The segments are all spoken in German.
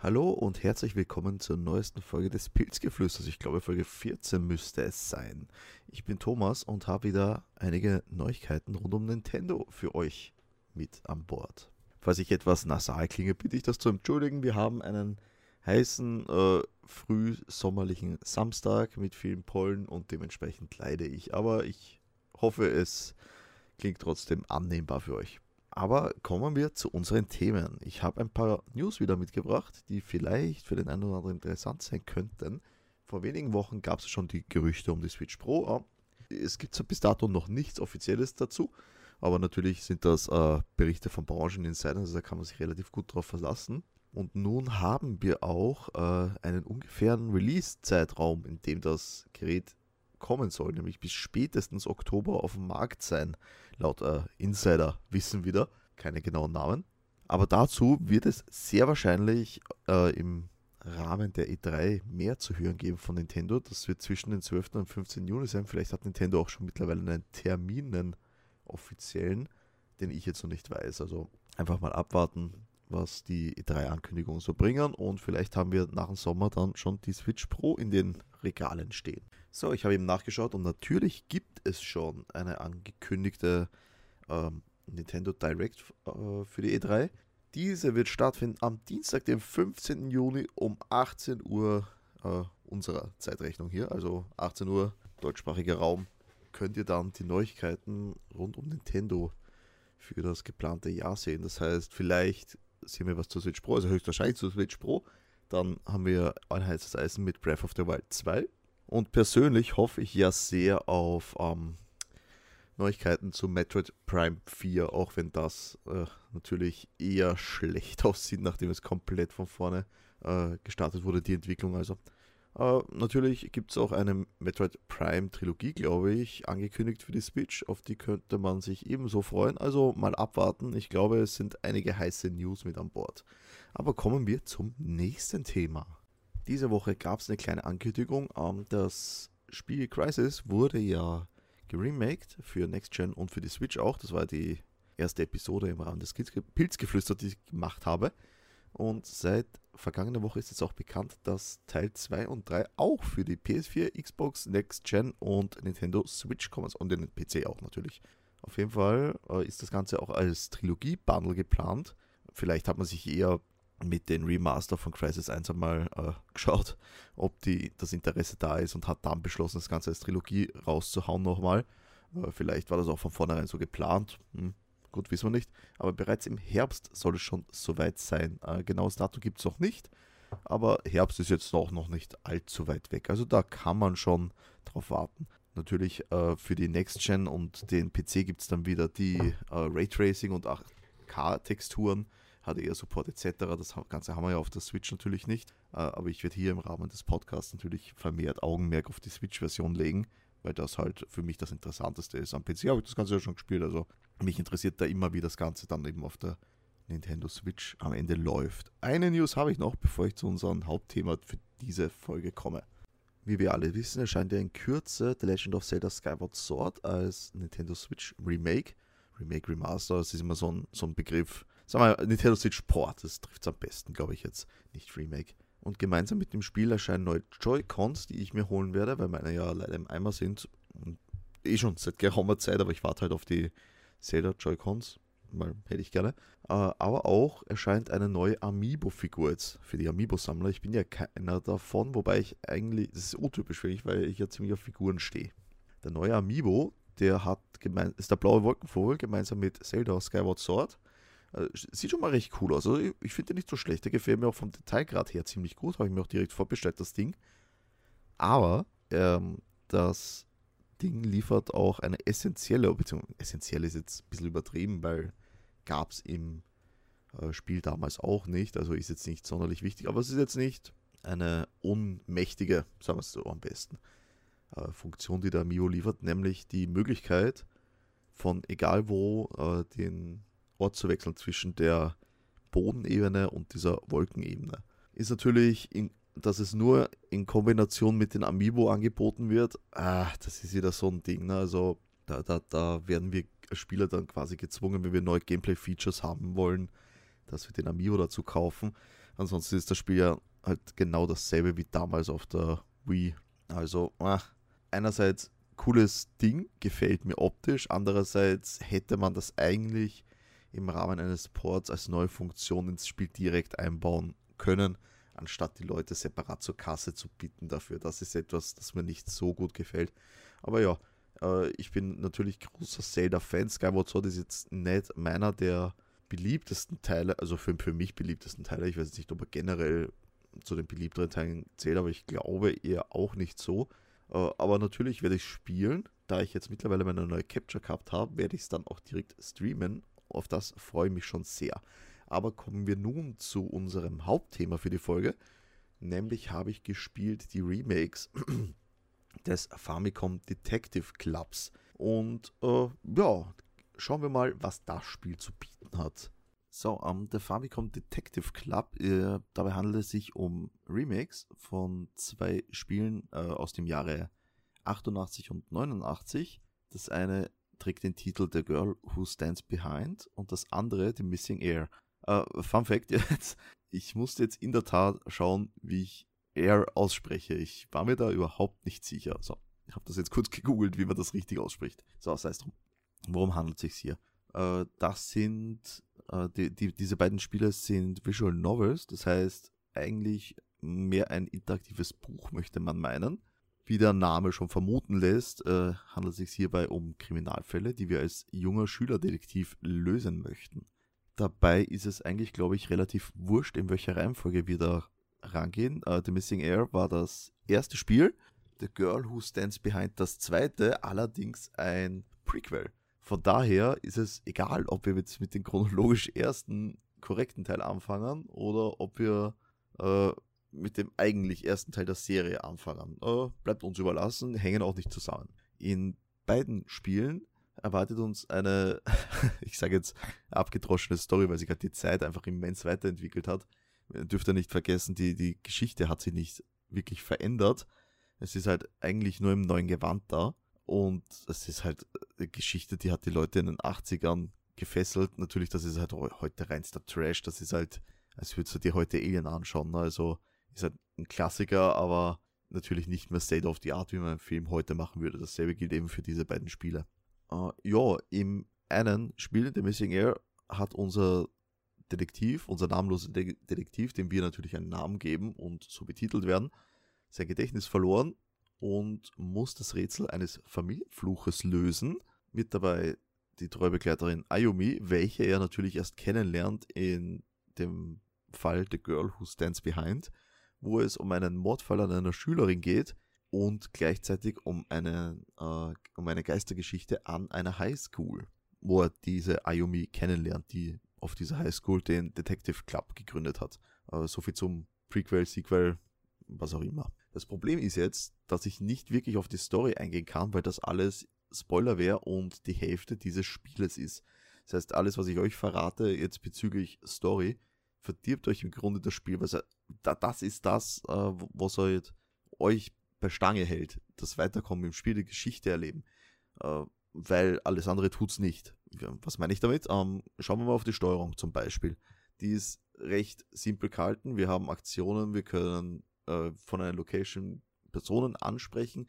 Hallo und herzlich willkommen zur neuesten Folge des Pilzgeflüsters. Ich glaube, Folge 14 müsste es sein. Ich bin Thomas und habe wieder einige Neuigkeiten rund um Nintendo für euch mit an Bord. Falls ich etwas nasal klinge, bitte ich das zu entschuldigen. Wir haben einen heißen, äh, frühsommerlichen Samstag mit vielen Pollen und dementsprechend leide ich. Aber ich hoffe, es klingt trotzdem annehmbar für euch. Aber kommen wir zu unseren Themen. Ich habe ein paar News wieder mitgebracht, die vielleicht für den einen oder anderen interessant sein könnten. Vor wenigen Wochen gab es schon die Gerüchte um die Switch Pro. Es gibt bis dato noch nichts Offizielles dazu, aber natürlich sind das äh, Berichte von Brancheninsidern, also da kann man sich relativ gut drauf verlassen. Und nun haben wir auch äh, einen ungefähren Release-Zeitraum, in dem das Gerät kommen soll, nämlich bis spätestens Oktober auf dem Markt sein. Laut äh, Insider wissen wieder, keine genauen Namen. Aber dazu wird es sehr wahrscheinlich äh, im Rahmen der E3 mehr zu hören geben von Nintendo. Das wird zwischen den 12. und 15. Juni sein. Vielleicht hat Nintendo auch schon mittlerweile einen Termin, einen offiziellen, den ich jetzt noch nicht weiß. Also einfach mal abwarten, was die E3-Ankündigungen so bringen. Und vielleicht haben wir nach dem Sommer dann schon die Switch Pro in den Regalen stehen. So, ich habe eben nachgeschaut und natürlich gibt es schon eine angekündigte ähm, Nintendo Direct äh, für die E3. Diese wird stattfinden am Dienstag, dem 15. Juni um 18 Uhr äh, unserer Zeitrechnung hier, also 18 Uhr deutschsprachiger Raum, könnt ihr dann die Neuigkeiten rund um Nintendo für das geplante Jahr sehen. Das heißt, vielleicht sehen wir was zur Switch Pro, also höchstwahrscheinlich zur Switch Pro. Dann haben wir ein heißes Eisen mit Breath of the Wild 2 und persönlich hoffe ich ja sehr auf ähm, Neuigkeiten zu Metroid Prime 4, auch wenn das äh, natürlich eher schlecht aussieht, nachdem es komplett von vorne äh, gestartet wurde, die Entwicklung. Also äh, natürlich gibt es auch eine Metroid Prime Trilogie, glaube ich, angekündigt für die Switch. Auf die könnte man sich ebenso freuen. Also mal abwarten. Ich glaube, es sind einige heiße News mit an Bord. Aber kommen wir zum nächsten Thema. Diese Woche gab es eine kleine Ankündigung. Ähm, das Spiel Crisis wurde ja geremaked für Next Gen und für die Switch auch. Das war die erste Episode im Rahmen des Pilzgeflüster, die ich gemacht habe. Und seit vergangener Woche ist jetzt auch bekannt, dass Teil 2 und 3 auch für die PS4, Xbox, Next Gen und Nintendo Switch kommen. Und den PC auch natürlich. Auf jeden Fall äh, ist das Ganze auch als Trilogie-Bundle geplant. Vielleicht hat man sich eher mit den Remaster von Crisis 1 einmal äh, geschaut, ob die, das Interesse da ist und hat dann beschlossen, das Ganze als Trilogie rauszuhauen nochmal. Äh, vielleicht war das auch von vornherein so geplant. Hm, gut, wissen wir nicht. Aber bereits im Herbst soll es schon soweit sein. Äh, genaues Datum gibt es noch nicht. Aber Herbst ist jetzt auch noch nicht allzu weit weg. Also da kann man schon drauf warten. Natürlich äh, für die Next Gen und den PC gibt es dann wieder die äh, Raytracing und 8K-Texturen HDR-Support etc. Das Ganze haben wir ja auf der Switch natürlich nicht. Äh, aber ich werde hier im Rahmen des Podcasts natürlich vermehrt Augenmerk auf die Switch-Version legen, weil das halt für mich das Interessanteste ist. Am PC habe ich das Ganze ja schon gespielt, also mich interessiert da immer, wie das Ganze dann eben auf der Nintendo Switch am Ende läuft. Eine News habe ich noch, bevor ich zu unserem Hauptthema für diese Folge komme. Wie wir alle wissen, erscheint ja in Kürze The Legend of Zelda Skyward Sword als Nintendo Switch Remake. Remake, Remaster, das ist immer so ein, so ein Begriff, sagen wir Nintendo Switch Port, das trifft es am besten, glaube ich jetzt, nicht Remake. Und gemeinsam mit dem Spiel erscheinen neue Joy-Cons, die ich mir holen werde, weil meine ja leider im Eimer sind. Und eh schon seit geraumer Zeit, aber ich warte halt auf die Zelda Joy-Cons, weil hätte ich gerne. Äh, aber auch erscheint eine neue Amiibo-Figur jetzt für die Amiibo-Sammler. Ich bin ja keiner davon, wobei ich eigentlich, das ist untypisch für mich, weil ich ja ziemlich auf Figuren stehe. Der neue Amiibo, der hat ist der blaue Wolkenvogel gemeinsam mit Zelda Skyward Sword äh, sieht schon mal recht cool aus. Also ich, ich finde den nicht so schlecht. Der gefällt mir auch vom Detailgrad her ziemlich gut. Habe ich mir auch direkt vorbestellt, das Ding. Aber ähm, das Ding liefert auch eine essentielle, beziehungsweise essentiell ist jetzt ein bisschen übertrieben, weil gab es im äh, Spiel damals auch nicht. Also ist jetzt nicht sonderlich wichtig, aber es ist jetzt nicht eine unmächtige, sagen wir es so am besten, äh, Funktion, die der Mio liefert, nämlich die Möglichkeit von egal wo äh, den Ort zu wechseln zwischen der Bodenebene und dieser Wolkenebene. Ist natürlich, in, dass es nur in Kombination mit den Amiibo angeboten wird, ah, das ist wieder so ein Ding. Ne? Also da, da, da werden wir Spieler dann quasi gezwungen, wenn wir neue Gameplay-Features haben wollen, dass wir den Amiibo dazu kaufen. Ansonsten ist das Spiel ja halt genau dasselbe wie damals auf der Wii. Also, ah, einerseits cooles Ding, gefällt mir optisch, andererseits hätte man das eigentlich im Rahmen eines Ports als neue Funktion ins Spiel direkt einbauen können, anstatt die Leute separat zur Kasse zu bitten dafür. Das ist etwas, das mir nicht so gut gefällt. Aber ja, äh, ich bin natürlich großer Zelda-Fan. Skyward Sword ist jetzt nicht meiner der beliebtesten Teile, also für, für mich beliebtesten Teile. Ich weiß nicht, ob er generell zu den beliebteren Teilen zählt, aber ich glaube eher auch nicht so. Äh, aber natürlich werde ich spielen. Da ich jetzt mittlerweile meine neue Capture gehabt habe, werde ich es dann auch direkt streamen. Auf das freue ich mich schon sehr. Aber kommen wir nun zu unserem Hauptthema für die Folge. Nämlich habe ich gespielt die Remakes des Famicom Detective Clubs. Und äh, ja, schauen wir mal, was das Spiel zu bieten hat. So, um, der Famicom Detective Club, äh, dabei handelt es sich um Remakes von zwei Spielen äh, aus dem Jahre 88 und 89. Das eine trägt den Titel The Girl Who Stands Behind und das andere The Missing Air. Äh, Fun Fact jetzt, ich musste jetzt in der Tat schauen, wie ich Air ausspreche. Ich war mir da überhaupt nicht sicher. So, ich habe das jetzt kurz gegoogelt, wie man das richtig ausspricht. So, sei es drum. Worum handelt es sich hier? Äh, das sind äh, die, die, diese beiden Spiele sind Visual Novels, das heißt eigentlich mehr ein interaktives Buch, möchte man meinen. Wie der Name schon vermuten lässt, äh, handelt es sich hierbei um Kriminalfälle, die wir als junger Schülerdetektiv lösen möchten. Dabei ist es eigentlich, glaube ich, relativ wurscht, in welcher Reihenfolge wir da rangehen. Uh, The Missing Air war das erste Spiel, The Girl Who Stands Behind das zweite, allerdings ein Prequel. Von daher ist es egal, ob wir jetzt mit dem chronologisch ersten korrekten Teil anfangen oder ob wir äh, mit dem eigentlich ersten Teil der Serie anfangen. Äh, bleibt uns überlassen, hängen auch nicht zusammen. In beiden Spielen erwartet uns eine, ich sage jetzt, abgedroschene Story, weil sich halt die Zeit einfach immens weiterentwickelt hat. Dürft ihr nicht vergessen, die, die Geschichte hat sich nicht wirklich verändert. Es ist halt eigentlich nur im neuen Gewand da. Und es ist halt eine Geschichte, die hat die Leute in den 80ern gefesselt. Natürlich, das ist halt heute reinster Trash. Das ist halt, als würdest du dir heute Alien anschauen. Ne? Also ist halt ein Klassiker, aber natürlich nicht mehr State of the Art, wie man einen Film heute machen würde. Dasselbe gilt eben für diese beiden Spiele. Uh, ja, im einen Spiel, The Missing Air, hat unser Detektiv, unser namenloser De Detektiv, dem wir natürlich einen Namen geben und so betitelt werden, sein Gedächtnis verloren und muss das Rätsel eines Familienfluches lösen. Mit dabei die Treubegleiterin Ayumi, welche er natürlich erst kennenlernt in dem Fall The Girl Who Stands Behind, wo es um einen Mordfall an einer Schülerin geht und gleichzeitig um eine, äh, um eine Geistergeschichte an einer Highschool, wo er diese Ayumi kennenlernt, die auf dieser Highschool den Detective Club gegründet hat. Äh, so viel zum Prequel, Sequel, was auch immer. Das Problem ist jetzt, dass ich nicht wirklich auf die Story eingehen kann, weil das alles Spoiler wäre und die Hälfte dieses Spieles ist. Das heißt, alles, was ich euch verrate jetzt bezüglich Story, verdirbt euch im Grunde das Spiel, weil das ist das, äh, was halt euch bei Stange hält. Das Weiterkommen im Spiel, die Geschichte erleben. Äh, weil alles andere tut es nicht. Was meine ich damit? Ähm, schauen wir mal auf die Steuerung zum Beispiel. Die ist recht simpel gehalten. Wir haben Aktionen, wir können äh, von einer Location Personen ansprechen.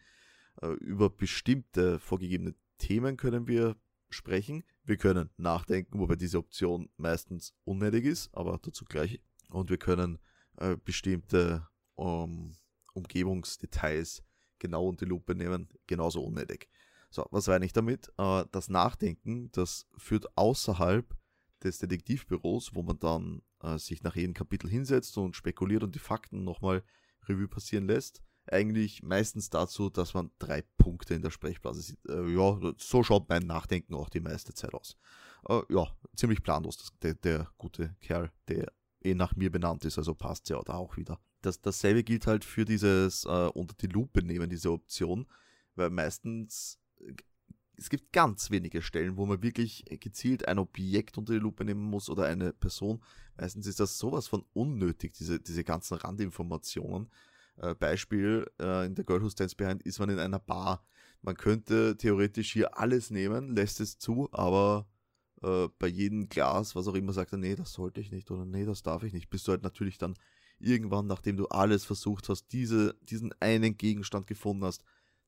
Äh, über bestimmte vorgegebene Themen können wir sprechen. Wir können nachdenken, wobei diese Option meistens unnötig ist, aber dazu gleich. Und wir können äh, bestimmte um, Umgebungsdetails genau unter die Lupe nehmen, genauso unnötig. So, was meine ich damit? Äh, das Nachdenken, das führt außerhalb des Detektivbüros, wo man dann äh, sich nach jedem Kapitel hinsetzt und spekuliert und die Fakten nochmal Revue passieren lässt, eigentlich meistens dazu, dass man drei Punkte in der Sprechblase sieht. Äh, ja, so schaut mein Nachdenken auch die meiste Zeit aus. Äh, ja, ziemlich planlos, das, der, der, gute Kerl, der eh nach mir benannt ist, also passt ja da auch wieder. Das, dasselbe gilt halt für dieses äh, unter die Lupe nehmen, diese Option, weil meistens äh, es gibt ganz wenige Stellen, wo man wirklich gezielt ein Objekt unter die Lupe nehmen muss oder eine Person. Meistens ist das sowas von unnötig, diese, diese ganzen Randinformationen. Äh, Beispiel, äh, in der Girl Who Stands Behind ist man in einer Bar. Man könnte theoretisch hier alles nehmen, lässt es zu, aber äh, bei jedem Glas, was auch immer, sagt er, nee, das sollte ich nicht oder nee, das darf ich nicht, bist du halt natürlich dann irgendwann, nachdem du alles versucht hast, diese, diesen einen Gegenstand gefunden hast,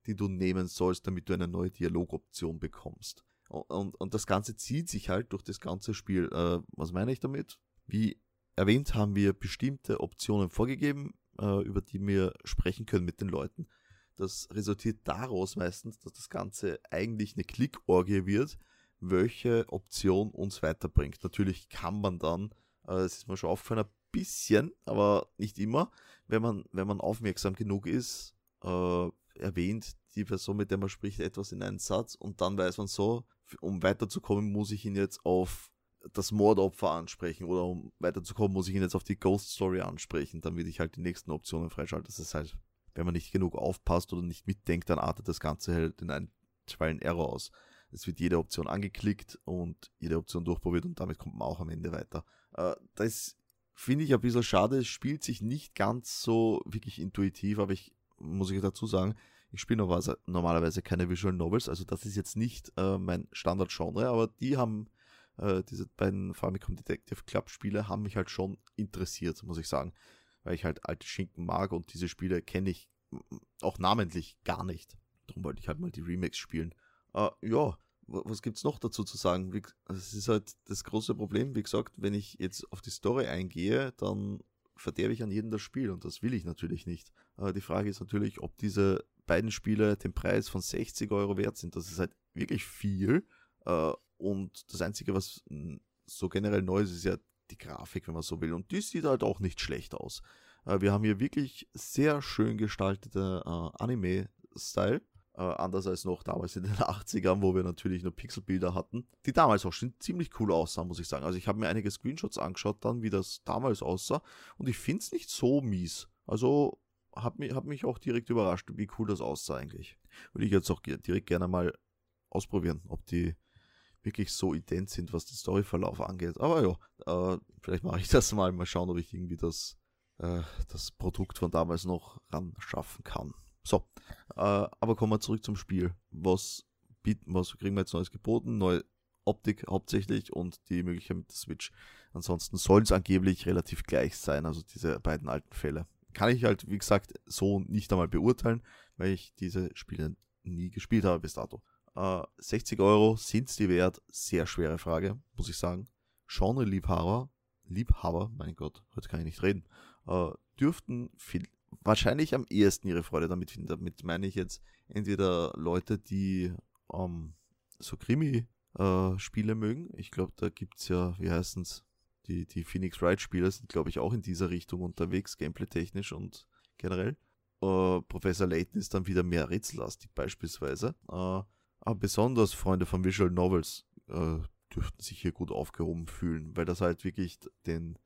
den du nehmen sollst, damit du eine neue Dialogoption bekommst. Und, und, und das Ganze zieht sich halt durch das ganze Spiel. Äh, was meine ich damit? Wie erwähnt, haben wir bestimmte Optionen vorgegeben, äh, über die wir sprechen können mit den Leuten. Das resultiert daraus meistens, dass das Ganze eigentlich eine Klickorgie wird, welche Option uns weiterbringt. Natürlich kann man dann, äh, es ist mir schon aufgefallen, ein bisschen, aber nicht immer, wenn man, wenn man aufmerksam genug ist, äh, erwähnt die Person, mit der man spricht, etwas in einen Satz und dann weiß man so, um weiterzukommen, muss ich ihn jetzt auf das Mordopfer ansprechen oder um weiterzukommen, muss ich ihn jetzt auf die Ghost Story ansprechen, damit ich halt die nächsten Optionen freischalten. Das ist halt, wenn man nicht genug aufpasst oder nicht mitdenkt, dann artet das Ganze halt in einen schwalen Error aus. Es wird jede Option angeklickt und jede Option durchprobiert und damit kommt man auch am Ende weiter. Äh, das finde ich ein bisschen schade. Es spielt sich nicht ganz so wirklich intuitiv, aber ich muss ich dazu sagen, ich spiele normalerweise keine Visual Novels, also das ist jetzt nicht äh, mein Standard-Genre, aber die haben, äh, diese beiden Famicom Detective Club Spiele haben mich halt schon interessiert, muss ich sagen, weil ich halt alte Schinken mag und diese Spiele kenne ich auch namentlich gar nicht. Darum wollte ich halt mal die Remakes spielen. Äh, ja, was gibt's noch dazu zu sagen? Es ist halt das große Problem, wie gesagt, wenn ich jetzt auf die Story eingehe, dann verderbe ich an jedem das Spiel und das will ich natürlich nicht. Aber die Frage ist natürlich, ob diese beiden Spiele den Preis von 60 Euro wert sind. Das ist halt wirklich viel. Äh, und das Einzige, was so generell neu ist, ist ja die Grafik, wenn man so will. Und die sieht halt auch nicht schlecht aus. Äh, wir haben hier wirklich sehr schön gestaltete äh, Anime-Style. Äh, anders als noch damals in den 80ern, wo wir natürlich nur Pixelbilder hatten, die damals auch schon ziemlich cool aussahen, muss ich sagen. Also ich habe mir einige Screenshots angeschaut, dann wie das damals aussah und ich finde es nicht so mies. Also hat mich, hat mich auch direkt überrascht, wie cool das aussah eigentlich. Würde ich jetzt auch direkt gerne mal ausprobieren, ob die wirklich so ident sind, was den Storyverlauf angeht. Aber ja, äh, vielleicht mache ich das mal, mal schauen, ob ich irgendwie das, äh, das Produkt von damals noch ran schaffen kann. So, äh, aber kommen wir zurück zum Spiel. Was was kriegen wir jetzt Neues geboten? Neue Optik hauptsächlich und die Möglichkeit mit der Switch. Ansonsten soll es angeblich relativ gleich sein, also diese beiden alten Fälle. Kann ich halt, wie gesagt, so nicht einmal beurteilen, weil ich diese Spiele nie gespielt habe bis dato. Äh, 60 Euro sind die wert? Sehr schwere Frage, muss ich sagen. Genre-Liebhaber, Liebhaber, mein Gott, heute kann ich nicht reden, äh, dürften viel, wahrscheinlich am ehesten ihre Freude damit finden. Damit meine ich jetzt entweder Leute, die ähm, so Krimi-Spiele äh, mögen. Ich glaube, da gibt es ja, wie heißen es, die, die Phoenix Wright-Spiele sind, glaube ich, auch in dieser Richtung unterwegs, gameplay-technisch und generell. Äh, Professor Layton ist dann wieder mehr rätsellastig beispielsweise. Äh, aber besonders Freunde von Visual Novels äh, dürften sich hier gut aufgehoben fühlen, weil das halt wirklich den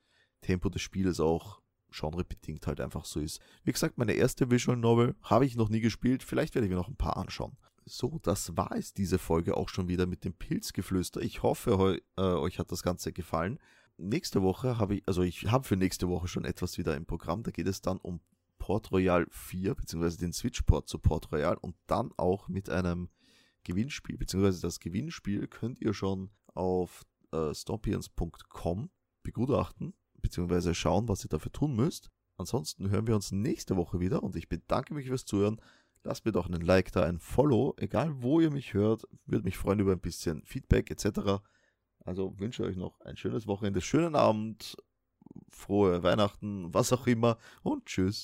Tempo des Spieles auch genrebedingt halt einfach so ist. Wie gesagt, meine erste Visual Novel habe ich noch nie gespielt, vielleicht werde ich mir noch ein paar anschauen. So, das war es diese Folge auch schon wieder mit dem Pilzgeflüster. Ich hoffe, äh, euch hat das Ganze gefallen. Nächste Woche habe ich, also ich habe für nächste Woche schon etwas wieder im Programm. Da geht es dann um Port Royal 4, beziehungsweise den Switch-Port zu Port Royal und dann auch mit einem Gewinnspiel, beziehungsweise das Gewinnspiel könnt ihr schon auf äh, stompions.com begutachten beziehungsweise schauen, was ihr dafür tun müsst. Ansonsten hören wir uns nächste Woche wieder und ich bedanke mich fürs Zuhören. Lasst mir doch einen Like da, ein Follow, egal wo ihr mich hört. Würde mich freuen über ein bisschen Feedback etc. Also wünsche euch noch ein schönes Wochenende, schönen Abend, frohe Weihnachten, was auch immer und tschüss.